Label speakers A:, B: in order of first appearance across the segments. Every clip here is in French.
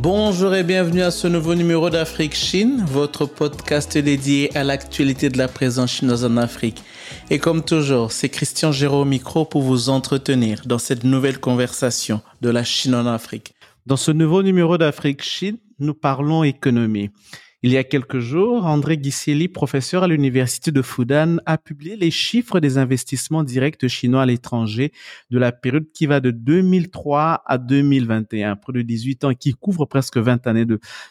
A: Bonjour et bienvenue à ce nouveau numéro d'Afrique Chine, votre podcast dédié à l'actualité de la présence chinoise en Afrique. Et comme toujours, c'est Christian Géraud au micro pour vous entretenir dans cette nouvelle conversation de la Chine en Afrique. Dans ce nouveau numéro d'Afrique Chine, nous parlons économie. Il y a quelques jours, André Ghiseli, professeur à l'université de Fudan, a publié les chiffres des investissements directs chinois à l'étranger de la période qui va de 2003 à 2021, près de 18 ans, qui couvre presque 20 années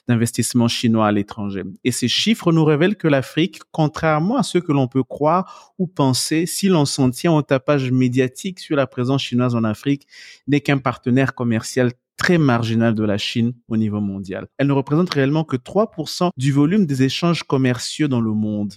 A: d'investissement chinois à l'étranger. Et ces chiffres nous révèlent que l'Afrique, contrairement à ce que l'on peut croire ou penser, si l'on s'en tient au tapage médiatique sur la présence chinoise en Afrique, n'est qu'un partenaire commercial très marginale de la Chine au niveau mondial. Elle ne représente réellement que 3% du volume des échanges commerciaux dans le monde.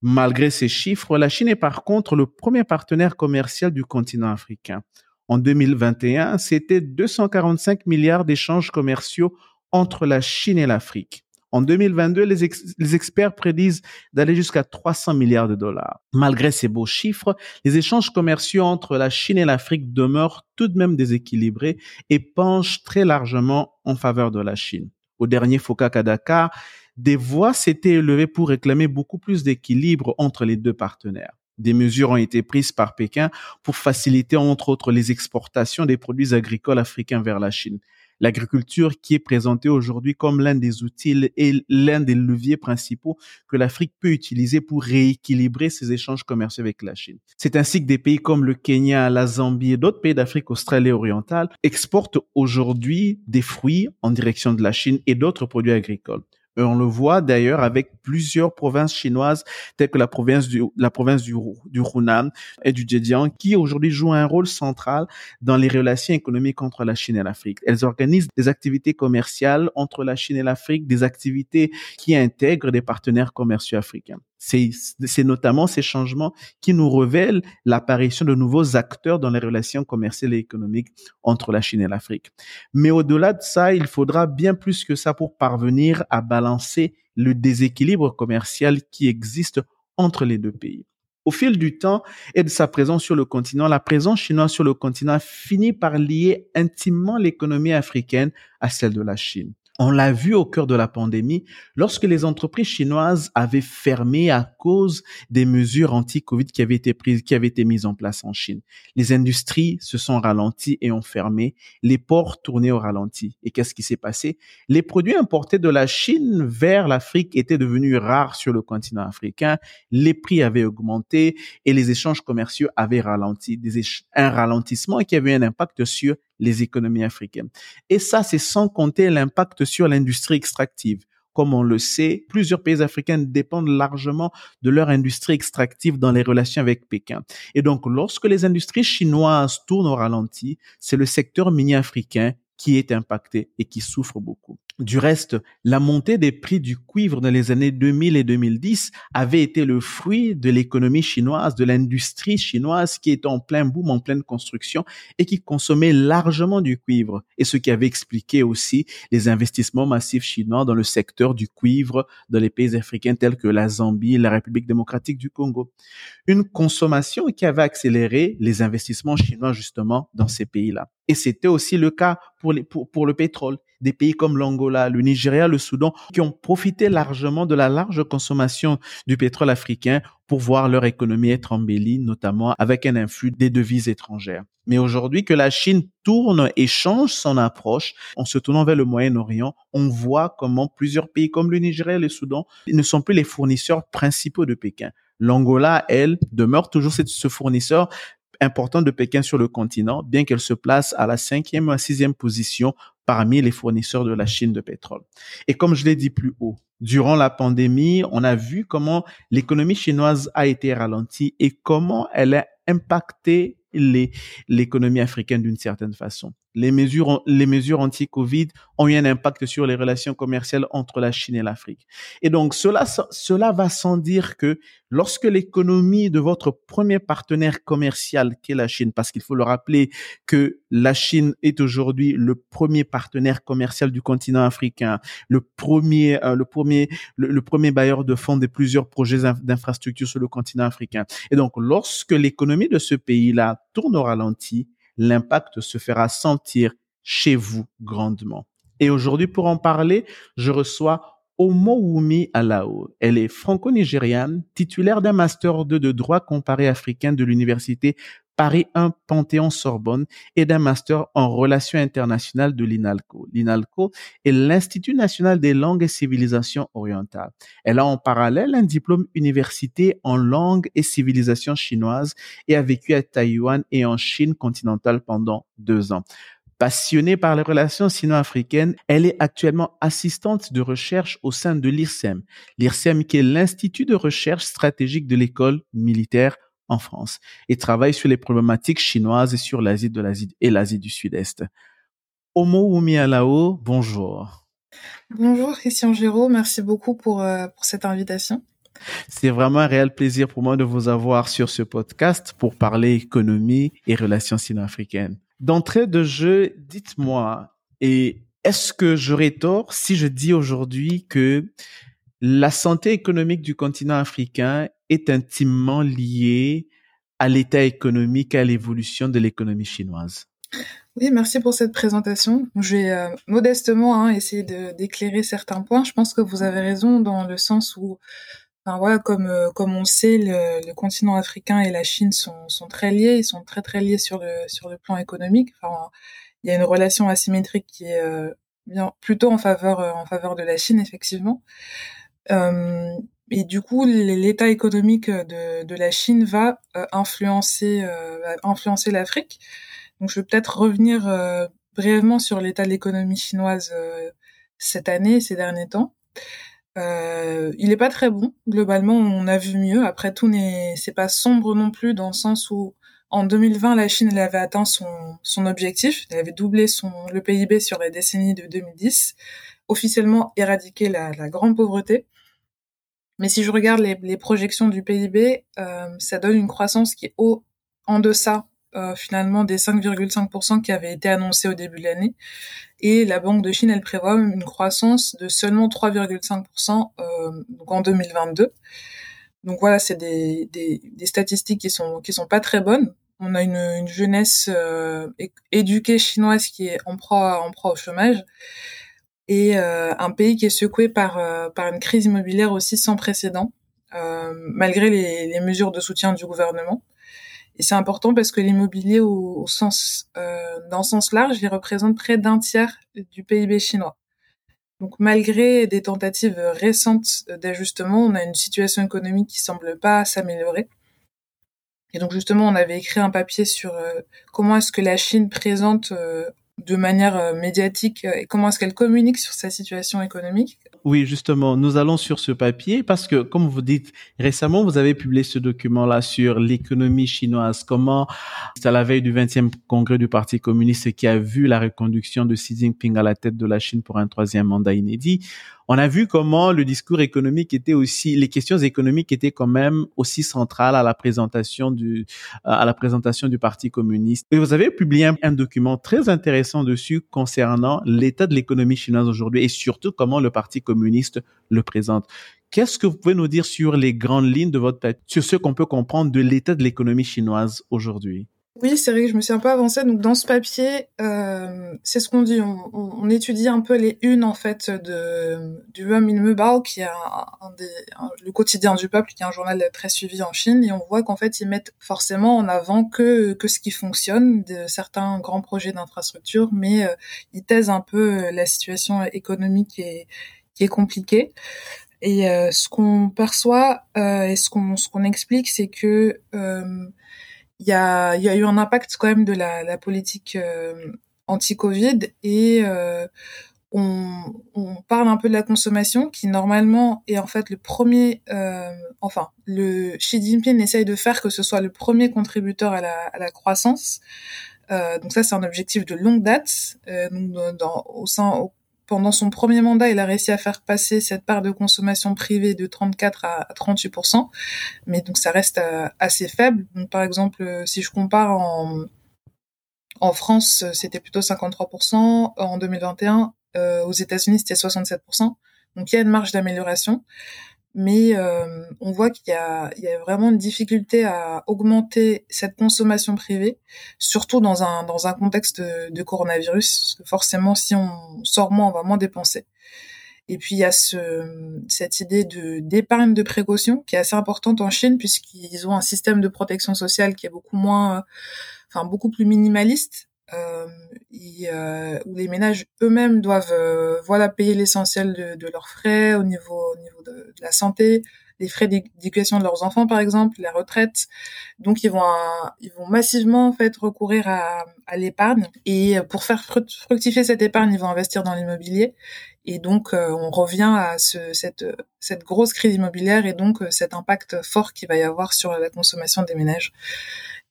A: Malgré ces chiffres, la Chine est par contre le premier partenaire commercial du continent africain. En 2021, c'était 245 milliards d'échanges commerciaux entre la Chine et l'Afrique. En 2022, les, les experts prédisent d'aller jusqu'à 300 milliards de dollars. Malgré ces beaux chiffres, les échanges commerciaux entre la Chine et l'Afrique demeurent tout de même déséquilibrés et penchent très largement en faveur de la Chine. Au dernier FOCAC à Dakar, des voix s'étaient élevées pour réclamer beaucoup plus d'équilibre entre les deux partenaires. Des mesures ont été prises par Pékin pour faciliter, entre autres, les exportations des produits agricoles africains vers la Chine l'agriculture qui est présentée aujourd'hui comme l'un des outils et l'un des leviers principaux que l'Afrique peut utiliser pour rééquilibrer ses échanges commerciaux avec la Chine. C'est ainsi que des pays comme le Kenya, la Zambie et d'autres pays d'Afrique australe et orientale exportent aujourd'hui des fruits en direction de la Chine et d'autres produits agricoles. On le voit d'ailleurs avec plusieurs provinces chinoises, telles que la province du, la province du, du Hunan et du Zhejiang, qui aujourd'hui jouent un rôle central dans les relations économiques entre la Chine et l'Afrique. Elles organisent des activités commerciales entre la Chine et l'Afrique, des activités qui intègrent des partenaires commerciaux africains. C'est notamment ces changements qui nous révèlent l'apparition de nouveaux acteurs dans les relations commerciales et économiques entre la Chine et l'Afrique. Mais au-delà de ça, il faudra bien plus que ça pour parvenir à balancer le déséquilibre commercial qui existe entre les deux pays. Au fil du temps et de sa présence sur le continent, la présence chinoise sur le continent finit par lier intimement l'économie africaine à celle de la Chine. On l'a vu au cœur de la pandémie, lorsque les entreprises chinoises avaient fermé à cause des mesures anti-Covid qui avaient été prises, qui avaient été mises en place en Chine. Les industries se sont ralenties et ont fermé, les ports tournaient au ralenti. Et qu'est-ce qui s'est passé? Les produits importés de la Chine vers l'Afrique étaient devenus rares sur le continent africain, les prix avaient augmenté et les échanges commerciaux avaient ralenti, un ralentissement qui avait un impact sur les économies africaines. Et ça, c'est sans compter l'impact sur l'industrie extractive. Comme on le sait, plusieurs pays africains dépendent largement de leur industrie extractive dans les relations avec Pékin. Et donc, lorsque les industries chinoises tournent au ralenti, c'est le secteur minier africain qui est impacté et qui souffre beaucoup. Du reste, la montée des prix du cuivre dans les années 2000 et 2010 avait été le fruit de l'économie chinoise, de l'industrie chinoise qui est en plein boom, en pleine construction et qui consommait largement du cuivre. Et ce qui avait expliqué aussi les investissements massifs chinois dans le secteur du cuivre dans les pays africains tels que la Zambie la République démocratique du Congo. Une consommation qui avait accéléré les investissements chinois justement dans ces pays-là. Et c'était aussi le cas pour, pour le pétrole des pays comme l'Angola, le Nigeria, le Soudan, qui ont profité largement de la large consommation du pétrole africain pour voir leur économie être embellie, notamment avec un influx des devises étrangères. Mais aujourd'hui que la Chine tourne et change son approche en se tournant vers le Moyen-Orient, on voit comment plusieurs pays comme le Nigeria et le Soudan ne sont plus les fournisseurs principaux de Pékin. L'Angola, elle, demeure toujours ce fournisseur, important de Pékin sur le continent, bien qu'elle se place à la cinquième ou à sixième position parmi les fournisseurs de la Chine de pétrole. Et comme je l'ai dit plus haut, durant la pandémie, on a vu comment l'économie chinoise a été ralentie et comment elle a impacté l'économie africaine d'une certaine façon. Les mesures, les mesures anti-Covid ont eu un impact sur les relations commerciales entre la Chine et l'Afrique. Et donc, cela, cela va sans dire que lorsque l'économie de votre premier partenaire commercial, qui est la Chine, parce qu'il faut le rappeler que la Chine est aujourd'hui le premier partenaire commercial du continent africain, le premier, euh, le premier, le, premier bailleur de fonds de plusieurs projets d'infrastructures sur le continent africain. Et donc, lorsque l'économie de ce pays-là tourne au ralenti, l'impact se fera sentir chez vous grandement. Et aujourd'hui, pour en parler, je reçois Omowumi Alao. Elle est franco-nigériane, titulaire d'un master 2 de droit comparé africain de l'université Paris 1 Panthéon-Sorbonne et d'un master en relations internationales de l'INALCO. L'INALCO est l'Institut national des langues et civilisations orientales. Elle a en parallèle un diplôme université en langue et civilisation chinoise et a vécu à Taïwan et en Chine continentale pendant deux ans. Passionnée par les relations sino-africaines, elle est actuellement assistante de recherche au sein de l'IRSEM. L'IRSEM qui est l'Institut de recherche stratégique de l'école militaire en France et travaille sur les problématiques chinoises et sur l'Asie de l'Asie et l'Asie du Sud-Est. Omo Alao, bonjour.
B: Bonjour Christian Giraud, merci beaucoup pour, euh, pour cette invitation.
A: C'est vraiment un réel plaisir pour moi de vous avoir sur ce podcast pour parler économie et relations sino-africaines. D'entrée de jeu, dites-moi, et est-ce que j'aurais tort si je dis aujourd'hui que la santé économique du continent africain est intimement liée à l'état économique, à l'évolution de l'économie chinoise
B: oui, merci pour cette présentation. Je vais euh, modestement hein, essayer d'éclairer certains points. Je pense que vous avez raison dans le sens où voilà, comme euh, comme on sait, le, continent africain et la Chine sont, sont très liés, ils sont très très liés sur le sur le plan économique. Enfin, il y a une relation asymétrique qui est euh, plutôt en faveur euh, en faveur de la Chine effectivement. Et du coup, l'état économique de, de la Chine va influencer va influencer l'Afrique. Donc, je vais peut-être revenir brièvement sur l'état de l'économie chinoise cette année, ces derniers temps. Euh, il est pas très bon. Globalement, on a vu mieux. Après, tout n'est, c'est pas sombre non plus dans le sens où en 2020, la Chine elle avait atteint son, son objectif. Elle avait doublé son, le PIB sur la décennie de 2010, officiellement éradiqué la, la grande pauvreté. Mais si je regarde les, les projections du PIB, euh, ça donne une croissance qui est haut en deçà euh, finalement des 5,5% qui avaient été annoncés au début de l'année. Et la Banque de Chine, elle prévoit une croissance de seulement 3,5% euh, en 2022. Donc voilà, c'est des, des, des, statistiques qui sont qui sont pas très bonnes. On a une, une jeunesse euh, éduquée chinoise qui est en proie en proie au chômage et euh, un pays qui est secoué par euh, par une crise immobilière aussi sans précédent, malgré les, les mesures de soutien du gouvernement. Et c'est important parce que l'immobilier au, sens, euh, dans le sens large, il représente près d'un tiers du PIB chinois. Donc malgré des tentatives récentes d'ajustement, on a une situation économique qui semble pas s'améliorer. Et donc justement, on avait écrit un papier sur euh, comment est-ce que la Chine présente euh, de manière euh, médiatique et comment est-ce qu'elle communique sur sa situation économique?
A: Oui, justement, nous allons sur ce papier parce que, comme vous dites, récemment, vous avez publié ce document-là sur l'économie chinoise, comment, c'est à la veille du 20e congrès du Parti communiste qui a vu la reconduction de Xi Jinping à la tête de la Chine pour un troisième mandat inédit on a vu comment le discours économique était aussi, les questions économiques étaient quand même aussi centrales à la présentation du, à la présentation du Parti communiste. Et vous avez publié un, document très intéressant dessus concernant l'état de l'économie chinoise aujourd'hui et surtout comment le Parti communiste le présente. Qu'est-ce que vous pouvez nous dire sur les grandes lignes de votre, sur ce qu'on peut comprendre de l'état de l'économie chinoise aujourd'hui?
B: Oui, c'est vrai que je me suis un peu avancée. Donc dans ce papier, euh, c'est ce qu'on dit. On, on, étudie un peu les unes en fait de du Hum In qui est un, des, le quotidien du peuple, qui est un journal très suivi en Chine, et on voit qu'en fait ils mettent forcément en avant que que ce qui fonctionne, de certains grands projets d'infrastructure, mais euh, ils taisent un peu euh, la situation économique et qui est compliquée. Et euh, ce qu'on perçoit euh, et ce qu'on ce qu'on explique, c'est que il y a, y a eu un impact quand même de la, la politique euh, anti-Covid et euh, on, on, parle un peu de la consommation qui normalement est en fait le premier, euh, enfin, le Xi Jinping essaye de faire que ce soit le premier contributeur à la, à la croissance. donc ça, c'est un objectif de longue date. donc dans, au sein, pendant son premier mandat, il a réussi à faire passer cette part de consommation privée de 34 à 38% mais donc ça reste assez faible. Par exemple, si je compare en France, c'était plutôt 53% en 2021. Euh, aux États-Unis, c'était 67%. Donc il y a une marge d'amélioration, mais euh, on voit qu'il y a, il y a vraiment une difficulté à augmenter cette consommation privée, surtout dans un dans un contexte de, coronavirus. Parce que forcément, si on sort moins, on va moins dépenser. Et puis il y a ce, cette idée de d'épargne de précaution qui est assez importante en Chine puisqu'ils ont un système de protection sociale qui est beaucoup moins, enfin beaucoup plus minimaliste euh, euh, où les ménages eux-mêmes doivent euh, voilà payer l'essentiel de, de, leurs frais au niveau au niveau de, la santé, les frais d'éducation de leurs enfants par exemple, la retraite. Donc ils vont ils vont massivement en fait recourir à, à l'épargne et pour faire fructifier cette épargne, ils vont investir dans l'immobilier et donc on revient à ce, cette cette grosse crise immobilière et donc cet impact fort qu'il va y avoir sur la consommation des ménages.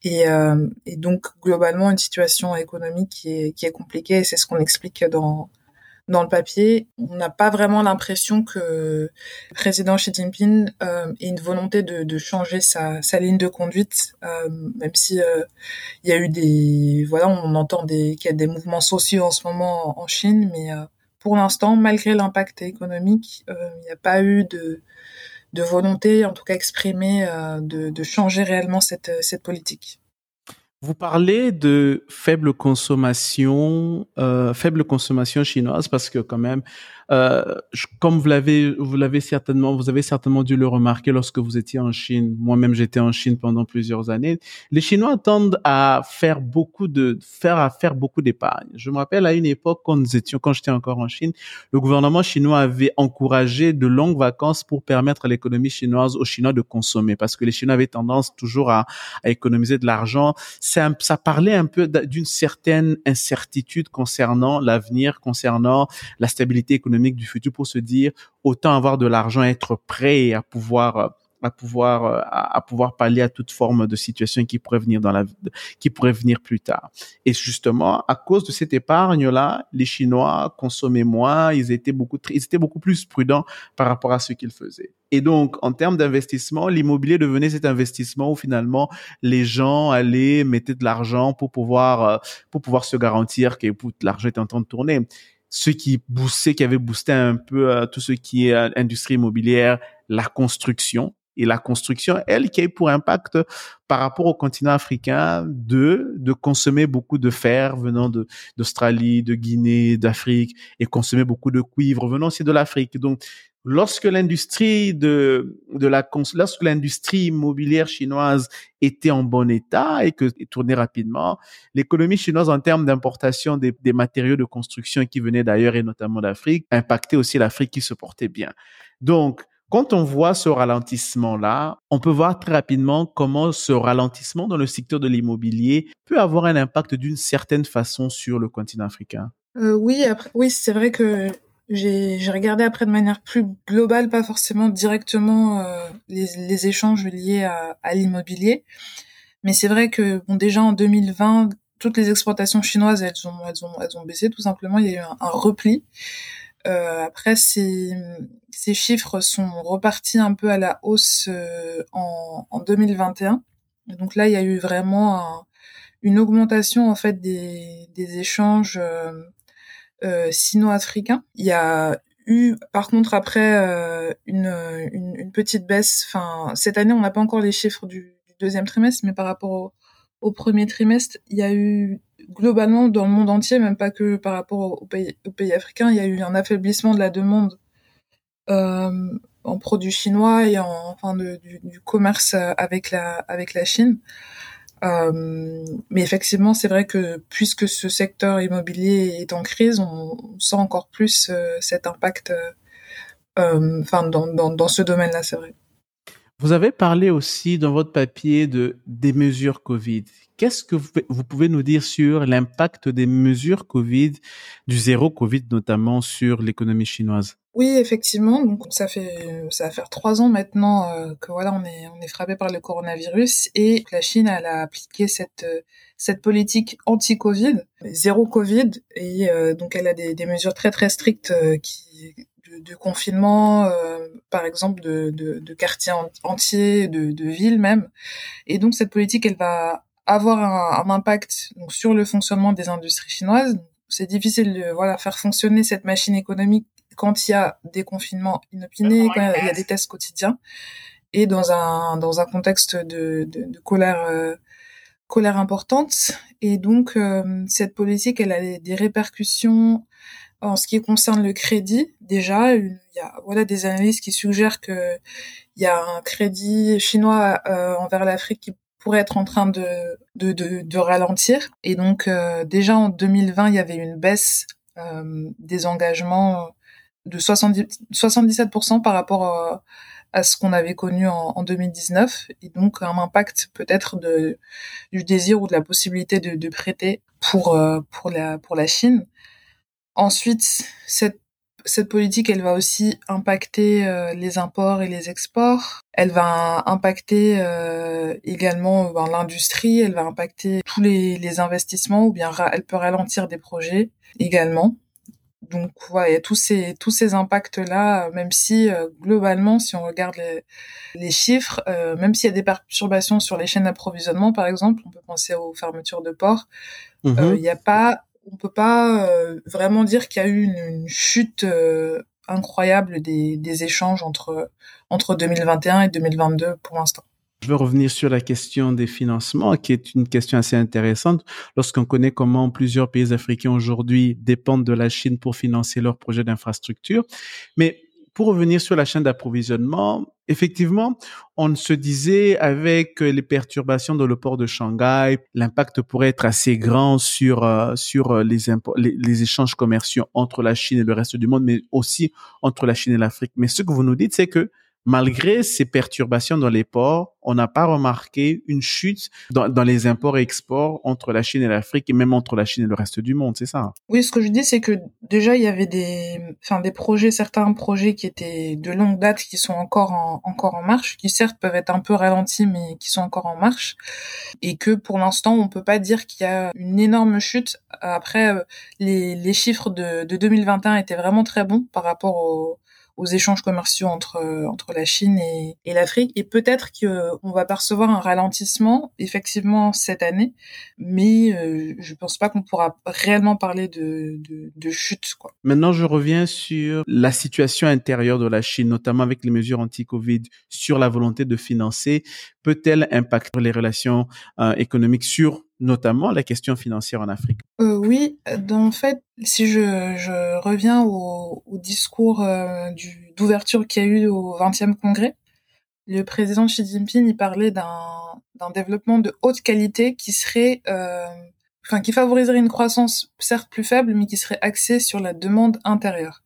B: Et, euh, et, donc globalement une situation économique qui est, compliquée et c'est ce qu'on explique dans dans le papier. On n'a pas vraiment l'impression que le président Xi Jinping euh, ait une volonté de, changer sa, ligne de conduite, euh, même si il y a eu des voilà on entend qu'il y a des mouvements sociaux en ce moment en Chine, mais pour l'instant malgré l'impact économique, il n'y a pas eu de de volonté, en tout cas exprimée, euh, de, de, changer réellement cette, cette politique.
A: Vous parlez de faible consommation, euh, faible consommation chinoise parce que quand même, euh, comme vous l'avez, vous l'avez certainement, vous avez certainement dû le remarquer lorsque vous étiez en Chine. Moi-même, j'étais en Chine pendant plusieurs années. Les Chinois tendent à faire beaucoup de, faire à faire beaucoup d'épargne. Je me rappelle à une époque quand nous étions, quand j'étais encore en Chine, le gouvernement chinois avait encouragé de longues vacances pour permettre à l'économie chinoise aux Chinois de consommer parce que les Chinois avaient tendance toujours à, à économiser de l'argent. Ça, ça parlait un peu d'une certaine incertitude concernant l'avenir, concernant la stabilité du futur pour se dire autant avoir de l'argent, être prêt à pouvoir à pouvoir à, pouvoir pallier à toute forme de situation qui pourrait venir dans la qui pourrait venir plus tard. Et justement, à cause de cette épargne là, les Chinois consommaient moins, ils étaient beaucoup ils étaient beaucoup plus prudents par rapport à ce qu'ils faisaient. Et donc, en termes d'investissement, l'immobilier devenait cet investissement où finalement les gens allaient mettre de l'argent pour pouvoir euh, pour pouvoir se garantir que l'argent était en train de tourner ce qui boostait, qui avait boosté un peu euh, tout ce qui est euh, industrie immobilière, la construction. Et la construction, elle, qui a eu pour impact par rapport au continent africain de, de consommer beaucoup de fer venant d'Australie, de Guinée, d'Afrique et consommer beaucoup de cuivre venant aussi de l'Afrique. Donc, lorsque l'industrie de, de la lorsque l'industrie immobilière chinoise était en bon état et que tournait rapidement, l'économie chinoise en termes d'importation des, des, matériaux de construction qui venaient d'ailleurs et notamment d'Afrique impactait aussi l'Afrique qui se portait bien. Donc, quand on voit ce ralentissement-là, on peut voir très rapidement comment ce ralentissement dans le secteur de l'immobilier peut avoir un impact d'une certaine façon sur le continent africain.
B: Euh, oui, oui, c'est vrai que j'ai regardé après de manière plus globale, pas forcément directement euh, les, échanges liés à, l'immobilier. Mais c'est vrai que déjà en 2020, toutes les exportations chinoises, elles ont, elles ont, elles ont baissé tout simplement. Il y a eu un repli. Euh, après, ces, ces chiffres sont repartis un peu à la hausse euh, en, en 2021. donc là, il y a eu vraiment un, une augmentation en fait des, des échanges euh, euh, sino-africain. Il y a eu par contre après euh, une, une, une, petite baisse. Enfin, cette année, on n'a pas encore les chiffres du, du, deuxième trimestre, mais par rapport au, premier trimestre, il y a eu globalement dans le monde entier, même pas que par rapport aux pays, aux africains, il y a eu un affaiblissement de la demande euh, en produits chinois et en enfin de, du, commerce avec la avec la Chine. Euh, mais effectivement, c'est vrai que puisque ce secteur immobilier est en crise, on, sent encore plus euh, cet impact, dans, dans ce domaine-là, c'est vrai.
A: Vous avez parlé aussi dans votre papier de des mesures Covid. Qu'est-ce que vous, pouvez nous dire sur l'impact des mesures Covid, du zéro Covid notamment sur l'économie chinoise?
B: Oui, effectivement. Donc ça fait ça va faire trois ans maintenant euh, que voilà on est on est frappé par le coronavirus et la Chine elle a appliqué cette cette politique anti-Covid, zéro Covid et euh, donc elle a des, mesures très très strictes euh, qui de, confinement, par exemple de, de, de quartiers entiers, de, de villes même. Et donc cette politique elle va avoir un, un impact donc, sur le fonctionnement des industries chinoises. C'est difficile de voilà faire fonctionner cette machine économique quand il y a des confinements inopinés, quand il y a des tests quotidiens, et dans un dans un contexte de, de, de colère euh, colère importante. Et donc euh, cette politique, elle a des répercussions en ce qui concerne le crédit. Déjà, il y a voilà des analyses qui suggèrent que il y a un crédit chinois euh, envers l'Afrique qui pourrait être en train de de, de, de ralentir. Et donc déjà en 2020, il y avait une baisse des engagements de 70, 77% par rapport à, ce qu'on avait connu en, en, 2019 et donc un impact peut-être de du désir ou de la possibilité de, de prêter pour euh, pour la pour la Chine. Ensuite, cette cette politique, elle va aussi impacter euh, les imports et les exports. Elle va impacter euh, également ben, l'industrie. Elle va impacter tous les, les investissements ou bien elle peut ralentir des projets également donc ouais, il y a tous ces tous ces impacts là, même si euh, globalement, si on regarde les, les chiffres, euh, même s'il y a des perturbations sur les chaînes d'approvisionnement, par exemple, on peut penser aux fermetures de ports, euh, mhm. il n'y a pas, on peut pas vraiment dire qu'il y a eu une, chute incroyable des, des échanges entre entre 2021 et 2022 pour l'instant.
A: Je veux revenir sur la question des financements, qui est une question assez intéressante lorsqu'on connaît comment plusieurs pays africains aujourd'hui dépendent de la Chine pour financer leurs projets d'infrastructure. Mais pour revenir sur la chaîne d'approvisionnement, effectivement, on se disait avec les perturbations dans le port de Shanghai, l'impact pourrait être assez grand sur euh, sur les, les échanges commerciaux entre la Chine et le reste du monde, mais aussi entre la Chine et l'Afrique. Mais ce que vous nous dites, c'est que malgré ces perturbations dans les ports, on n'a pas remarqué une chute dans, les imports et exports entre la Chine et l'Afrique et même entre la Chine et le reste du monde, c'est ça?
B: Oui, ce que je dis, c'est que déjà il y avait des, enfin des projets, certains projets qui étaient de longue date, qui sont encore en, marche, qui certes peuvent être un peu ralentis, mais qui sont encore en marche, et que pour l'instant on peut pas dire qu'il y a une énorme chute. Après, euh, les, chiffres de, de 2021 étaient vraiment très bons par rapport au aux échanges commerciaux entre entre la Chine et, et l'Afrique. Et peut-être qu'on va percevoir un ralentissement effectivement cette année, mais euh, je pense pas qu'on pourra réellement parler de, de, de chute. Quoi.
A: Maintenant, je reviens sur la situation intérieure de la Chine, notamment avec les mesures anti-Covid, sur la volonté de financer. Peut-elle impacter les relations euh, économiques sur notamment la question financière en Afrique?
B: Euh, Oui, en fait, si je, reviens au, au discours euh, d'ouverture qu'il y a eu au 20e congrès, le président Xi Jinping il parlait d'un développement de haute qualité qui serait, euh, enfin, qui favoriserait une croissance certes plus faible, mais qui serait axée sur la demande intérieure.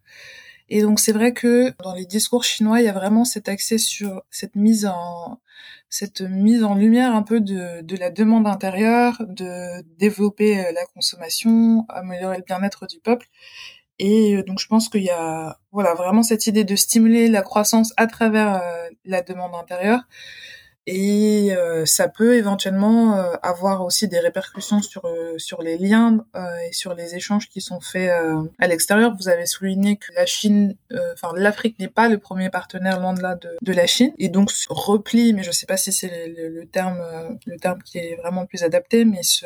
B: Et donc c'est vrai que dans les discours chinois, il y a vraiment cet accès sur cette mise en cette mise en lumière un peu de, la demande intérieure, de développer euh, la consommation, améliorer le bien-être du peuple. Et euh, donc je pense qu'il y a voilà vraiment cette idée de stimuler la croissance à travers euh, la demande intérieure et euh, ça peut éventuellement euh, avoir aussi des répercussions sur euh, sur les liens et sur les échanges qui sont faits à l'extérieur. Vous avez souligné que la Chine, enfin l'Afrique n'est pas le premier partenaire loin de là de, de la Chine et donc ce repli, mais je sais pas si c'est le, le, terme le terme qui est vraiment plus adapté, mais ce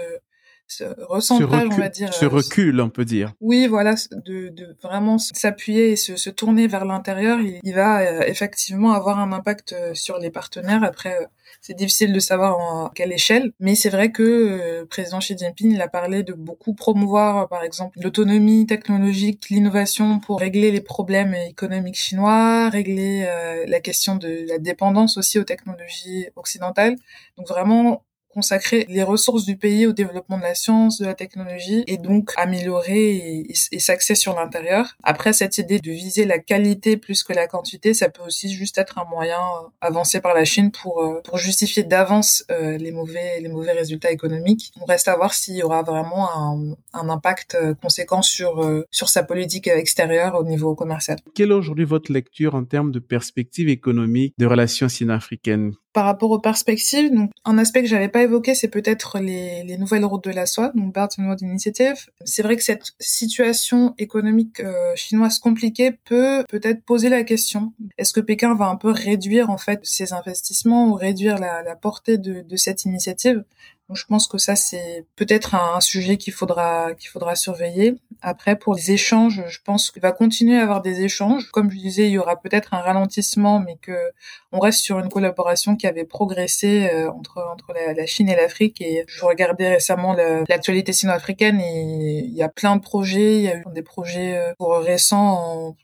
B: ce recentrage, on va dire.
A: Ce recul, on peut dire.
B: Oui, voilà, de, de vraiment s'appuyer et se, se, tourner vers l'intérieur, il, il, va effectivement avoir un impact sur les partenaires. Après, c'est difficile de savoir en quelle échelle, mais c'est vrai que euh, le président Xi Jinping il a parlé de beaucoup promouvoir, par exemple, l'autonomie technologique, l'innovation pour régler les problèmes économiques chinois, régler euh, la question de la dépendance aussi aux technologies occidentales. Donc vraiment consacrer les ressources du pays au développement de la science, de la technologie, et donc améliorer et, s'axer sur l'intérieur. Après, cette idée de viser la qualité plus que la quantité, ça peut aussi juste être un moyen avancé par la Chine pour, pour justifier d'avance les mauvais les mauvais résultats économiques. On reste à voir s'il y aura vraiment un, impact conséquent sur sur sa politique extérieure au niveau commercial.
A: Quelle est aujourd'hui votre lecture en termes de perspectives économiques de relations sino-africaines?
B: Par rapport aux perspectives, donc un aspect que j'avais pas évoqué, c'est peut-être les, les, nouvelles routes de la soie, donc Belt and Road Initiative. C'est vrai que cette situation économique euh, chinoise compliquée peut peut-être poser la question est-ce que Pékin va un peu réduire en fait ses investissements ou réduire la, la portée de, de cette initiative? Donc, je pense que ça c'est peut-être un, sujet qu'il faudra qu'il faudra surveiller. Après pour les échanges, je pense qu'il va continuer à avoir des échanges. Comme je disais, il y aura peut-être un ralentissement, mais que on reste sur une collaboration qui avait progressé euh, entre entre la, Chine et l'Afrique. Et je regardais récemment l'actualité sino-africaine et il y a plein de projets. Il y a eu des projets euh, pour récents en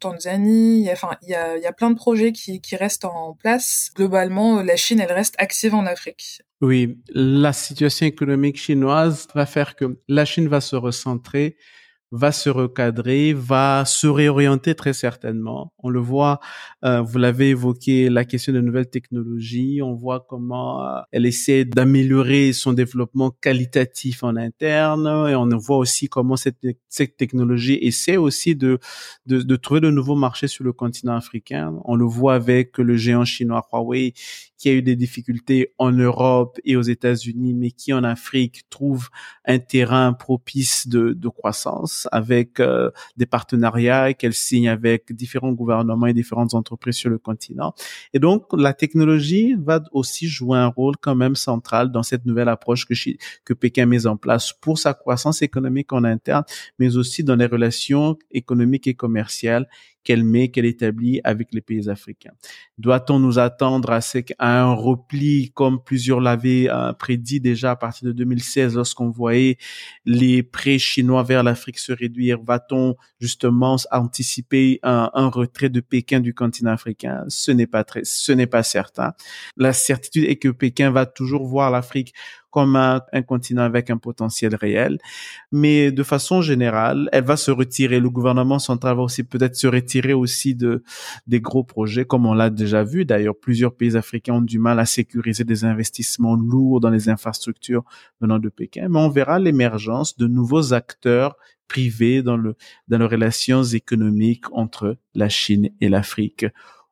B: Tanzanie, y a, enfin, il y a, plein de projets qui, qui restent en place. Globalement, la Chine, elle reste active en Afrique.
A: Oui, la situation économique chinoise va faire que la Chine va se recentrer va se recadrer, va se réorienter très certainement. On le voit, euh, vous l'avez évoqué, la question de nouvelles technologies. On voit comment euh, elle essaie d'améliorer son développement qualitatif en interne, et on voit aussi comment cette, cette technologie essaie aussi de, de, de trouver de nouveaux marchés sur le continent africain. On le voit avec le géant chinois Huawei qui a eu des difficultés en Europe et aux États-Unis, mais qui en Afrique trouve un terrain propice de, de croissance avec euh, des partenariats qu'elle signe avec différents gouvernements et différentes entreprises sur le continent. Et donc, la technologie va aussi jouer un rôle quand même central dans cette nouvelle approche que, que Pékin met en place pour sa croissance économique en interne, mais aussi dans les relations économiques et commerciales qu'elle met, qu'elle établit avec les pays africains. Doit-on nous attendre à, un repli comme plusieurs l'avaient euh, prédit déjà à partir de 2016 lorsqu'on voyait les prêts chinois vers l'Afrique se réduire? Va-t-on justement anticiper un, un, retrait de Pékin du continent africain? Ce n'est pas très, ce n'est pas certain. La certitude est que Pékin va toujours voir l'Afrique comme un, continent avec un potentiel réel. Mais de façon générale, elle va se retirer. Le gouvernement central va aussi peut-être se retirer aussi de des gros projets, comme on l'a déjà vu. D'ailleurs, plusieurs pays africains ont du mal à sécuriser des investissements lourds dans les infrastructures venant de Pékin. Mais on verra l'émergence de nouveaux acteurs privés dans le dans les relations économiques entre la Chine et l'Afrique.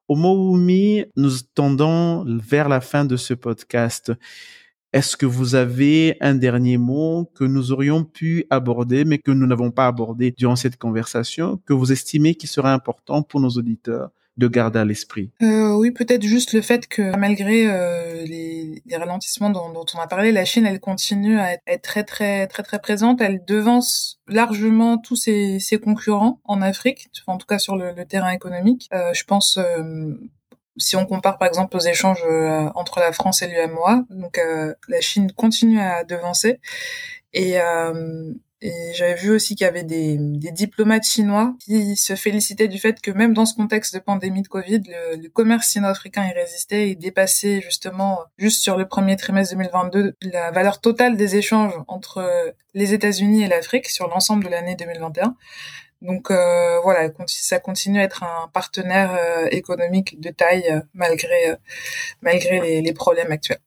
A: Au Moumi, nous tendons vers la fin de ce podcast. Est-ce que vous avez un dernier mot que nous aurions pu aborder, mais que nous n'avons pas abordé durant cette conversation, que vous estimez qui serait important pour nos auditeurs de garder à l'esprit?
B: Euh, Oui, peut-être juste le fait que malgré euh, les, ralentissements dont, on a parlé, la Chine, elle continue à être, très très très très présente. Elle devance largement tous ses, concurrents en Afrique, en tout cas sur le, terrain économique. Euh, je pense si on compare par exemple aux échanges euh, entre la France et l'UMOA, donc euh, la Chine continue à devancer. Et, euh, et j'avais vu aussi qu'il y avait des, des, diplomates chinois qui se félicitaient du fait que même dans ce contexte de pandémie de Covid, le, le commerce sino-africain y résistait et dépassait justement, juste sur le premier trimestre 2022, la valeur totale des échanges entre les États-Unis et l'Afrique sur l'ensemble de l'année 2021. Donc euh, voilà, ça continue à être un partenaire euh, économique de taille euh, malgré malgré les, les, problèmes actuels.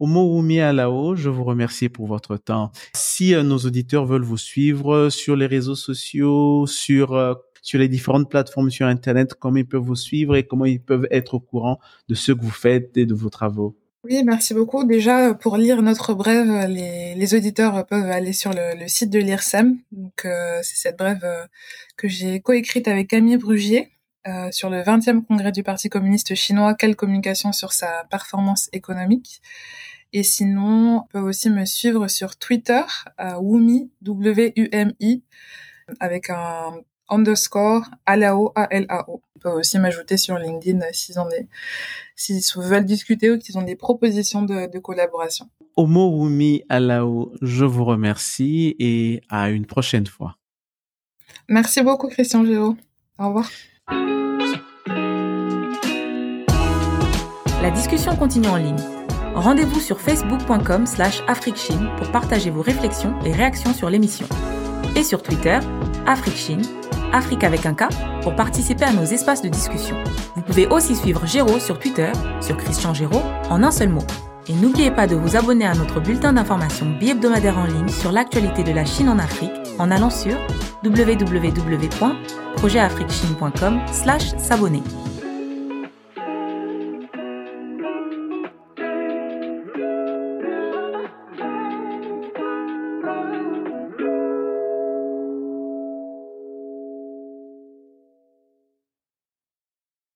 A: Omo Alao, je vous remercie pour votre temps. Si nos auditeurs veulent vous suivre sur les réseaux sociaux, sur sur les différentes plateformes sur Internet, comment ils peuvent vous suivre et comment ils peuvent être au courant de ce que vous faites et de vos travaux?
B: Oui, merci beaucoup. Déjà, pour lire notre brève, les, les auditeurs peuvent aller sur le, le site de l'IRSEM. Donc, euh, c'est cette brève euh, que j'ai coécrite avec Camille Brugier euh, sur le 20e congrès du Parti communiste chinois. Quelle communication sur sa performance économique Et sinon, on peut aussi me suivre sur Twitter, Wumi, W-U-M-I, avec un underscore alao, A-L-A-O. On peut aussi m'ajouter sur LinkedIn s'ils ont des, s'ils veulent discuter ou qu'ils ont des propositions de, de collaboration.
A: Omo Wumi Alao, je vous remercie et à une prochaine fois.
B: Merci beaucoup Christian Géraud. Au revoir.
C: La discussion continue en ligne Rendez-vous sur facebook.com slash pour partager vos réflexions et réactions sur l'émission. Et sur Twitter, afriquechine, Afrique avec un K, pour participer à nos espaces de discussion. Vous pouvez aussi suivre Géraud sur Twitter, sur Christian Géraud, en un seul mot. Et n'oubliez pas de vous abonner à notre bulletin d'information bi-hebdomadaire en ligne sur l'actualité de la Chine en Afrique en allant sur www.projetafriquechine.com slash s'abonner.